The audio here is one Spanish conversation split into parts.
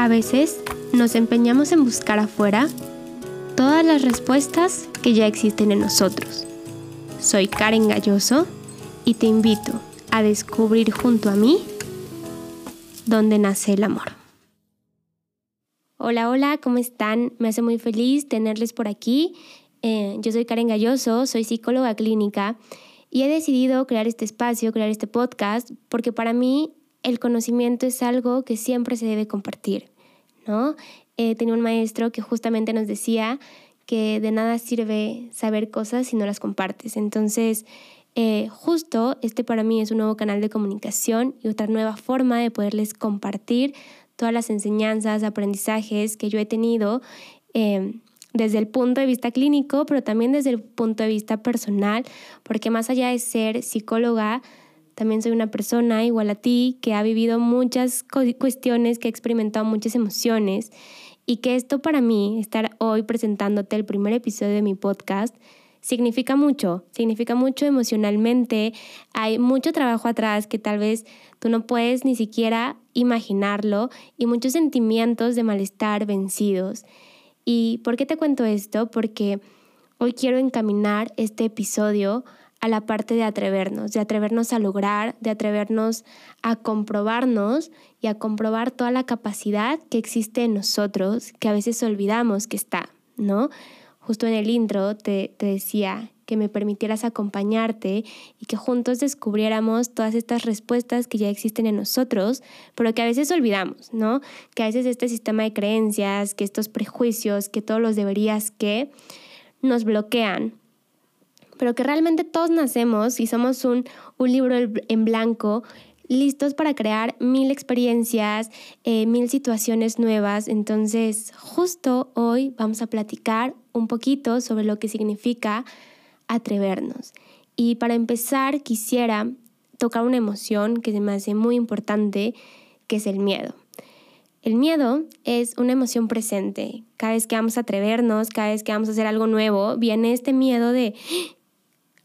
A veces nos empeñamos en buscar afuera todas las respuestas que ya existen en nosotros. Soy Karen Galloso y te invito a descubrir junto a mí dónde nace el amor. Hola, hola, ¿cómo están? Me hace muy feliz tenerles por aquí. Eh, yo soy Karen Galloso, soy psicóloga clínica y he decidido crear este espacio, crear este podcast, porque para mí el conocimiento es algo que siempre se debe compartir, ¿no? Eh, tenía un maestro que justamente nos decía que de nada sirve saber cosas si no las compartes. Entonces, eh, justo este para mí es un nuevo canal de comunicación y otra nueva forma de poderles compartir todas las enseñanzas, aprendizajes que yo he tenido eh, desde el punto de vista clínico, pero también desde el punto de vista personal, porque más allá de ser psicóloga, también soy una persona igual a ti que ha vivido muchas cuestiones, que ha experimentado muchas emociones y que esto para mí, estar hoy presentándote el primer episodio de mi podcast, significa mucho, significa mucho emocionalmente, hay mucho trabajo atrás que tal vez tú no puedes ni siquiera imaginarlo y muchos sentimientos de malestar vencidos. ¿Y por qué te cuento esto? Porque hoy quiero encaminar este episodio a la parte de atrevernos, de atrevernos a lograr, de atrevernos a comprobarnos y a comprobar toda la capacidad que existe en nosotros, que a veces olvidamos que está, ¿no? Justo en el intro te, te decía que me permitieras acompañarte y que juntos descubriéramos todas estas respuestas que ya existen en nosotros, pero que a veces olvidamos, ¿no? Que a veces este sistema de creencias, que estos prejuicios, que todos los deberías que nos bloquean pero que realmente todos nacemos y somos un, libro en blanco listos para crear mil experiencias, eh, mil situaciones nuevas. Entonces, justo hoy vamos a platicar un poquito sobre lo que significa atrevernos. Y para empezar, quisiera tocar una emoción que se me hace muy importante, que es el miedo. El miedo es una emoción presente. Cada vez que vamos a atrevernos, cada vez que vamos a hacer algo nuevo, viene este miedo de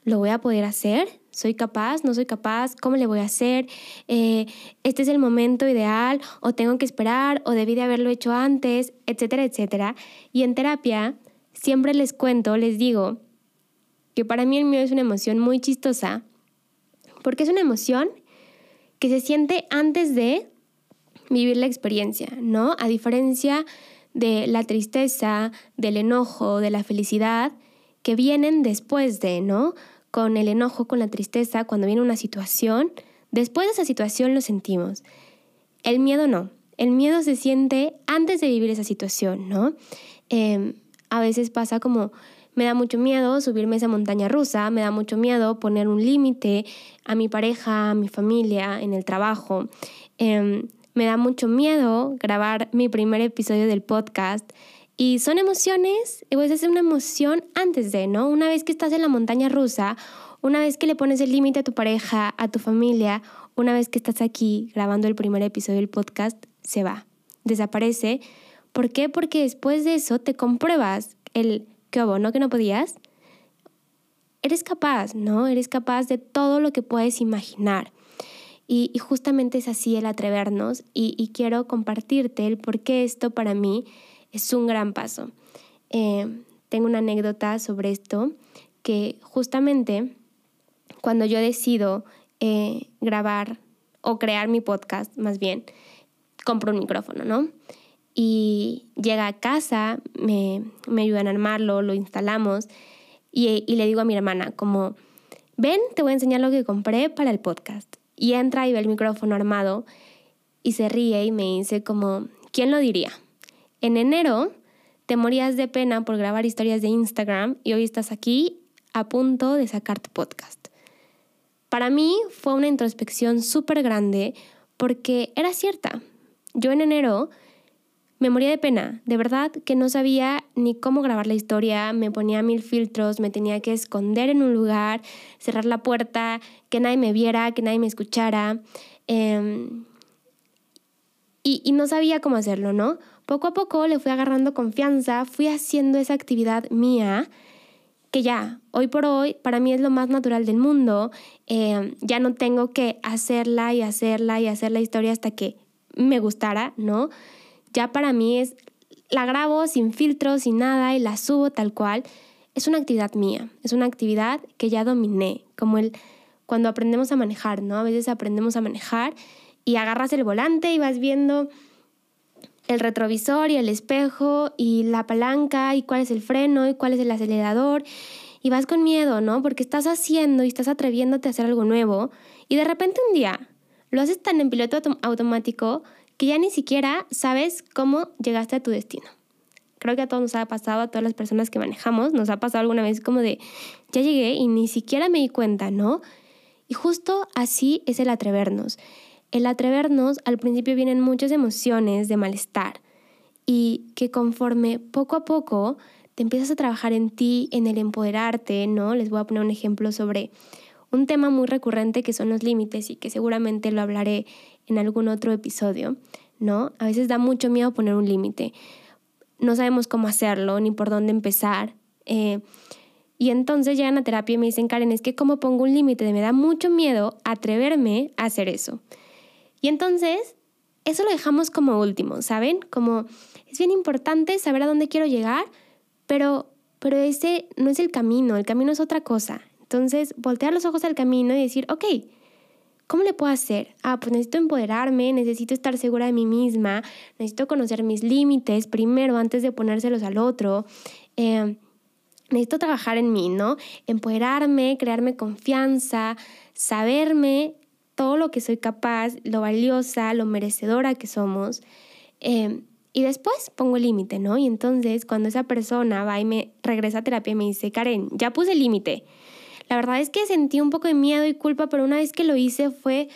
¿Lo voy a poder hacer? ¿Soy capaz? ¿No soy capaz? ¿Cómo le voy a hacer? Eh, ¿Este es el momento ideal? ¿O tengo que esperar? ¿O debí de haberlo hecho antes? Etcétera, etcétera. Y en terapia siempre les cuento, les digo, que para mí el miedo es una emoción muy chistosa, porque es una emoción que se siente antes de vivir la experiencia, ¿no? A diferencia de la tristeza, del enojo, de la felicidad, que vienen después de, ¿no? Con el enojo, con la tristeza, cuando viene una situación, después de esa situación lo sentimos. El miedo no. El miedo se siente antes de vivir esa situación, ¿no? Em, a veces pasa como, me da mucho miedo subirme esa montaña rusa, me da mucho miedo poner un límite a mi pareja, a mi familia, en el trabajo. Em, me da mucho miedo grabar mi primer episodio del podcast. Y son emociones, pues es una emoción antes de, ¿no? Una vez que estás en la montaña rusa, una vez que le pones el límite a tu pareja, a tu familia, una vez que estás aquí grabando el primer episodio del podcast, se va, desaparece. ¿Por qué? Porque después de eso te compruebas el que hubo, ¿no? Que no podías. Eres capaz, ¿no? Eres capaz de todo lo que puedes imaginar. Y, justamente es así el atrevernos y, y quiero compartirte el por qué esto para mí es un gran paso. Eh, tengo una anécdota sobre esto que justamente cuando yo decido eh, grabar o crear mi podcast, más bien, compro un micrófono, ¿no? Y llega a casa, me, me ayudan a armarlo, lo instalamos y, y le digo a mi hermana como, ven, te voy a enseñar lo que compré para el podcast. Y entra y ve el micrófono armado y se ríe y me dice como, ¿quién lo diría? En enero te morías de pena por grabar historias de Instagram y hoy estás aquí a punto de sacar tu podcast. Para mí fue una introspección súper grande porque era cierta. Yo en enero me moría de pena, de verdad que no sabía ni cómo grabar la historia, me ponía mil filtros, me tenía que esconder en un lugar, cerrar la puerta, que nadie me viera, que nadie me escuchara. Em, y, y no sabía cómo hacerlo, ¿no? Poco a poco le fui agarrando confianza, fui haciendo esa actividad mía que ya, hoy por hoy, para mí es lo más natural del mundo. Eh, ya no tengo que hacerla y hacerla y hacer la historia hasta que me gustara, ¿no? ya para mí es, la grabo sin filtro, sin nada y la subo tal cual. Es una actividad mía, es una actividad que ya dominé, como el cuando aprendemos a manejar, ¿no? A veces aprendemos a manejar y agarras el volante y vas viendo el retrovisor y el espejo y la palanca y cuál es el freno y cuál es el acelerador y vas con miedo, ¿no? Porque estás haciendo y estás atreviéndote a hacer algo nuevo y de repente un día lo haces tan en piloto automático que ya ni siquiera sabes cómo llegaste a tu destino. Creo que a todos nos ha pasado, a todas las personas que manejamos, nos ha pasado alguna vez como de, ya llegué y ni siquiera me di cuenta, ¿no? Y justo así es el atrevernos. El atrevernos, al principio vienen muchas emociones de malestar y que conforme poco a poco te empiezas a trabajar en ti, en el empoderarte, ¿no? Les voy a poner un ejemplo sobre un tema muy recurrente que son los límites y que seguramente lo hablaré en algún otro episodio, ¿no? A veces da mucho miedo poner un límite. No sabemos cómo hacerlo ni por dónde empezar. Eh, y entonces llegan a terapia y me dicen, Karen, es que cómo pongo un límite, me da mucho miedo atreverme a hacer eso. Y entonces, eso lo dejamos como último, ¿saben? Como es bien importante saber a dónde quiero llegar, pero, pero ese no es el camino, el camino es otra cosa. Entonces, voltear los ojos al camino y decir, ok, ¿cómo le puedo hacer? Ah, pues necesito empoderarme, necesito estar segura de mí misma, necesito conocer mis límites primero antes de ponérselos al otro. Eh, necesito trabajar en mí, ¿no? Empoderarme, crearme confianza, saberme todo lo que soy capaz, lo valiosa, lo merecedora que somos. Em, y después pongo el límite, ¿no? Y entonces cuando esa persona va y me regresa a terapia y me dice, Karen, ya puse el límite. La verdad es que sentí un poco de miedo y culpa, pero una vez que lo hice fue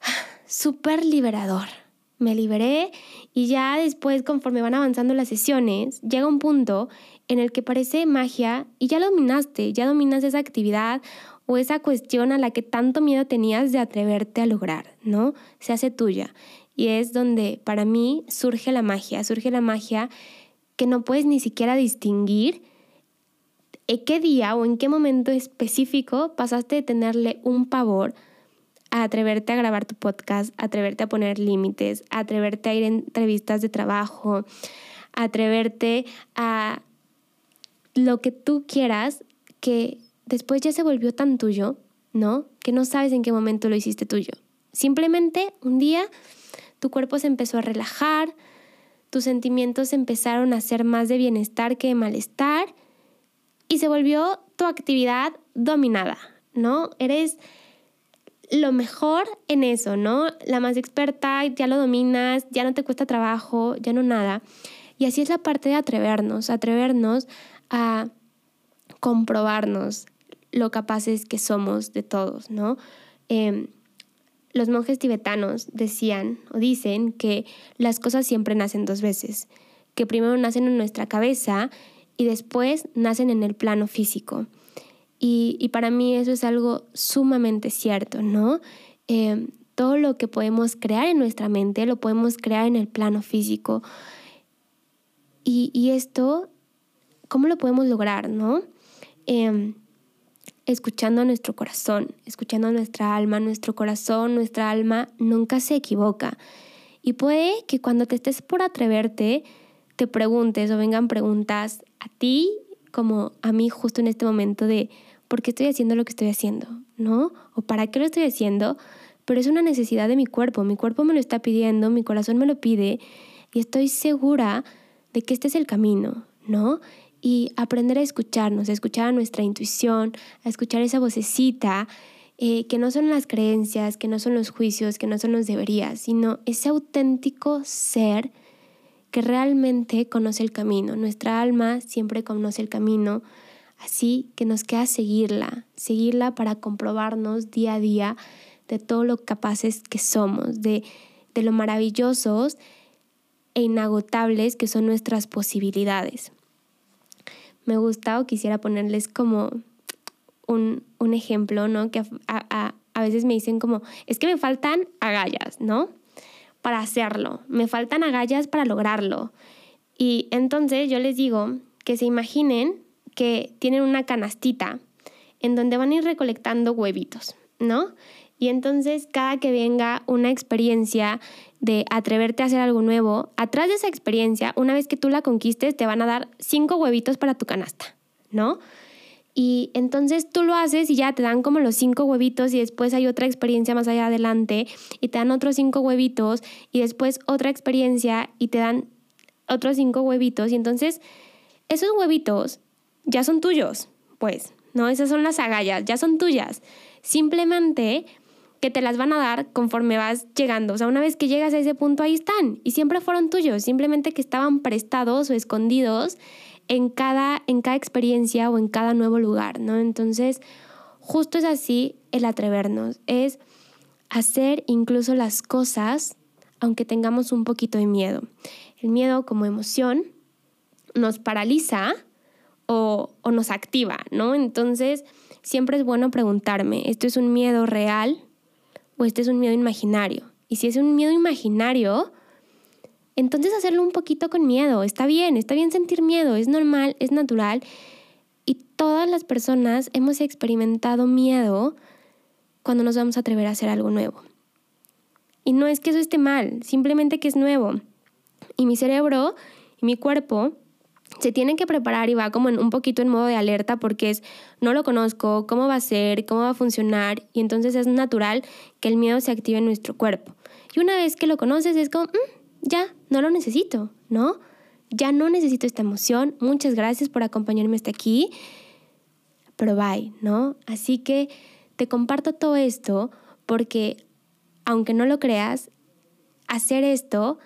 súper liberador. Me liberé y ya después, conforme van avanzando las sesiones, llega un punto en el que parece magia y ya lo dominaste, ya dominas esa actividad o esa cuestión a la que tanto miedo tenías de atreverte a lograr, ¿no? Se hace tuya. Y es donde para mí surge la magia, surge la magia que no puedes ni siquiera distinguir en qué día o en qué momento específico pasaste de tenerle un pavor a atreverte a grabar tu podcast, a atreverte a poner límites, a atreverte a ir a entrevistas de trabajo, a atreverte a lo que tú quieras, que después ya se volvió tan tuyo, ¿no? Que no sabes en qué momento lo hiciste tuyo. Simplemente un día tu cuerpo se empezó a relajar, tus sentimientos empezaron a ser más de bienestar que de malestar y se volvió tu actividad dominada, ¿no? Eres lo mejor en eso, ¿no? La más experta, ya lo dominas, ya no te cuesta trabajo, ya no nada. Y así es la parte de atrevernos, atrevernos a comprobarnos lo capaces que somos de todos, ¿no? Em, los monjes tibetanos decían o dicen que las cosas siempre nacen dos veces, que primero nacen en nuestra cabeza y después nacen en el plano físico. Y, para mí eso es algo sumamente cierto, ¿no? Em, todo lo que podemos crear en nuestra mente lo podemos crear en el plano físico. Y, y esto ¿Cómo lo podemos lograr, no? Em, escuchando a nuestro corazón, escuchando a nuestra alma, nuestro corazón, nuestra alma nunca se equivoca. Y puede que cuando te estés por atreverte, te preguntes o vengan preguntas a ti como a mí justo en este momento de ¿por qué estoy haciendo lo que estoy haciendo? ¿No? ¿O para qué lo estoy haciendo? Pero es una necesidad de mi cuerpo, mi cuerpo me lo está pidiendo, mi corazón me lo pide y estoy segura de que este es el camino, ¿no? Y aprender a escucharnos, a escuchar a nuestra intuición, a escuchar esa vocecita, eh, que no son las creencias, que no son los juicios, que no son los deberías, sino ese auténtico ser que realmente conoce el camino. Nuestra alma siempre conoce el camino, así que nos queda seguirla, seguirla para comprobarnos día a día de todo lo capaces que somos, de, de lo maravillosos e inagotables que son nuestras posibilidades me gusta o quisiera ponerles como un, ejemplo, ¿no? Que a, veces me dicen como, es que me faltan agallas, ¿no? Para hacerlo, me faltan agallas para lograrlo. Y entonces yo les digo que se imaginen que tienen una canastita en donde van a ir recolectando huevitos, ¿no? Y entonces cada que venga una experiencia de atreverte a hacer algo nuevo, atrás de esa experiencia, una vez que tú la conquistes, te van a dar cinco huevitos para tu canasta, ¿no? Y entonces tú lo haces y ya te dan como los cinco huevitos y después hay otra experiencia más allá adelante y te dan otros cinco huevitos y después otra experiencia y te dan otros cinco huevitos y entonces esos huevitos ya son tuyos, pues, ¿no? Esas son las agallas, ya son tuyas. Simplemente que te las van a dar conforme vas llegando. O sea, una vez que llegas a ese punto, ahí están. Y siempre fueron tuyos, simplemente que estaban prestados o escondidos en cada, en cada experiencia o en cada nuevo lugar, ¿no? Entonces, justo es así el atrevernos, es hacer incluso las cosas aunque tengamos un poquito de miedo. El miedo como emoción nos paraliza o, o nos activa, ¿no? Entonces, siempre es bueno preguntarme, ¿esto es un miedo real o este es un miedo imaginario? Y si es un miedo imaginario, entonces hacerlo un poquito con miedo, está bien, está bien sentir miedo, es normal, es natural. Y todas las personas hemos experimentado miedo cuando nos vamos a atrever a hacer algo nuevo. Y no es que eso esté mal, simplemente que es nuevo. Y mi cerebro y mi cuerpo se tienen que preparar y va como un poquito en modo de alerta porque es no lo conozco, cómo va a ser, cómo va a funcionar y entonces es natural que el miedo se active en nuestro cuerpo. Y una vez que lo conoces es como, mm, ya, no lo necesito, ¿no? Ya no necesito esta emoción. Muchas gracias por acompañarme hasta aquí. Pero bye, ¿no? Así que te comparto todo esto porque, aunque no lo creas, hacer esto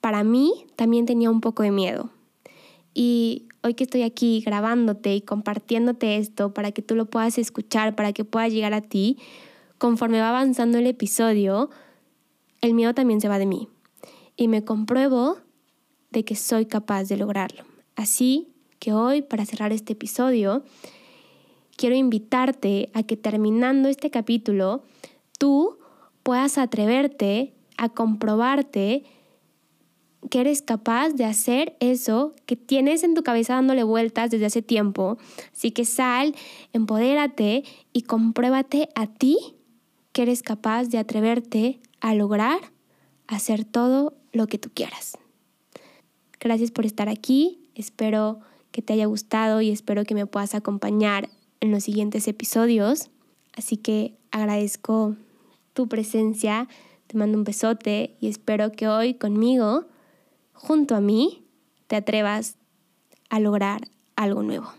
para mí también tenía un poco de miedo. Y hoy que estoy aquí grabándote y compartiéndote esto para que tú lo puedas escuchar, para que pueda llegar a ti, conforme va avanzando el episodio, el miedo también se va de mí y me compruebo de que soy capaz de lograrlo. Así que hoy, para cerrar este episodio, quiero invitarte a que terminando este capítulo, tú puedas atreverte a comprobarte que eres capaz de hacer eso que tienes en tu cabeza dándole vueltas desde hace tiempo. Así que sal, empodérate y compruébate a ti que eres capaz de atreverte a lograr hacer todo lo que tú quieras. Gracias por estar aquí, espero que te haya gustado y espero que me puedas acompañar en los siguientes episodios. Así que agradezco tu presencia, te mando un besote y espero que hoy conmigo, junto a mí, te atrevas a lograr algo nuevo.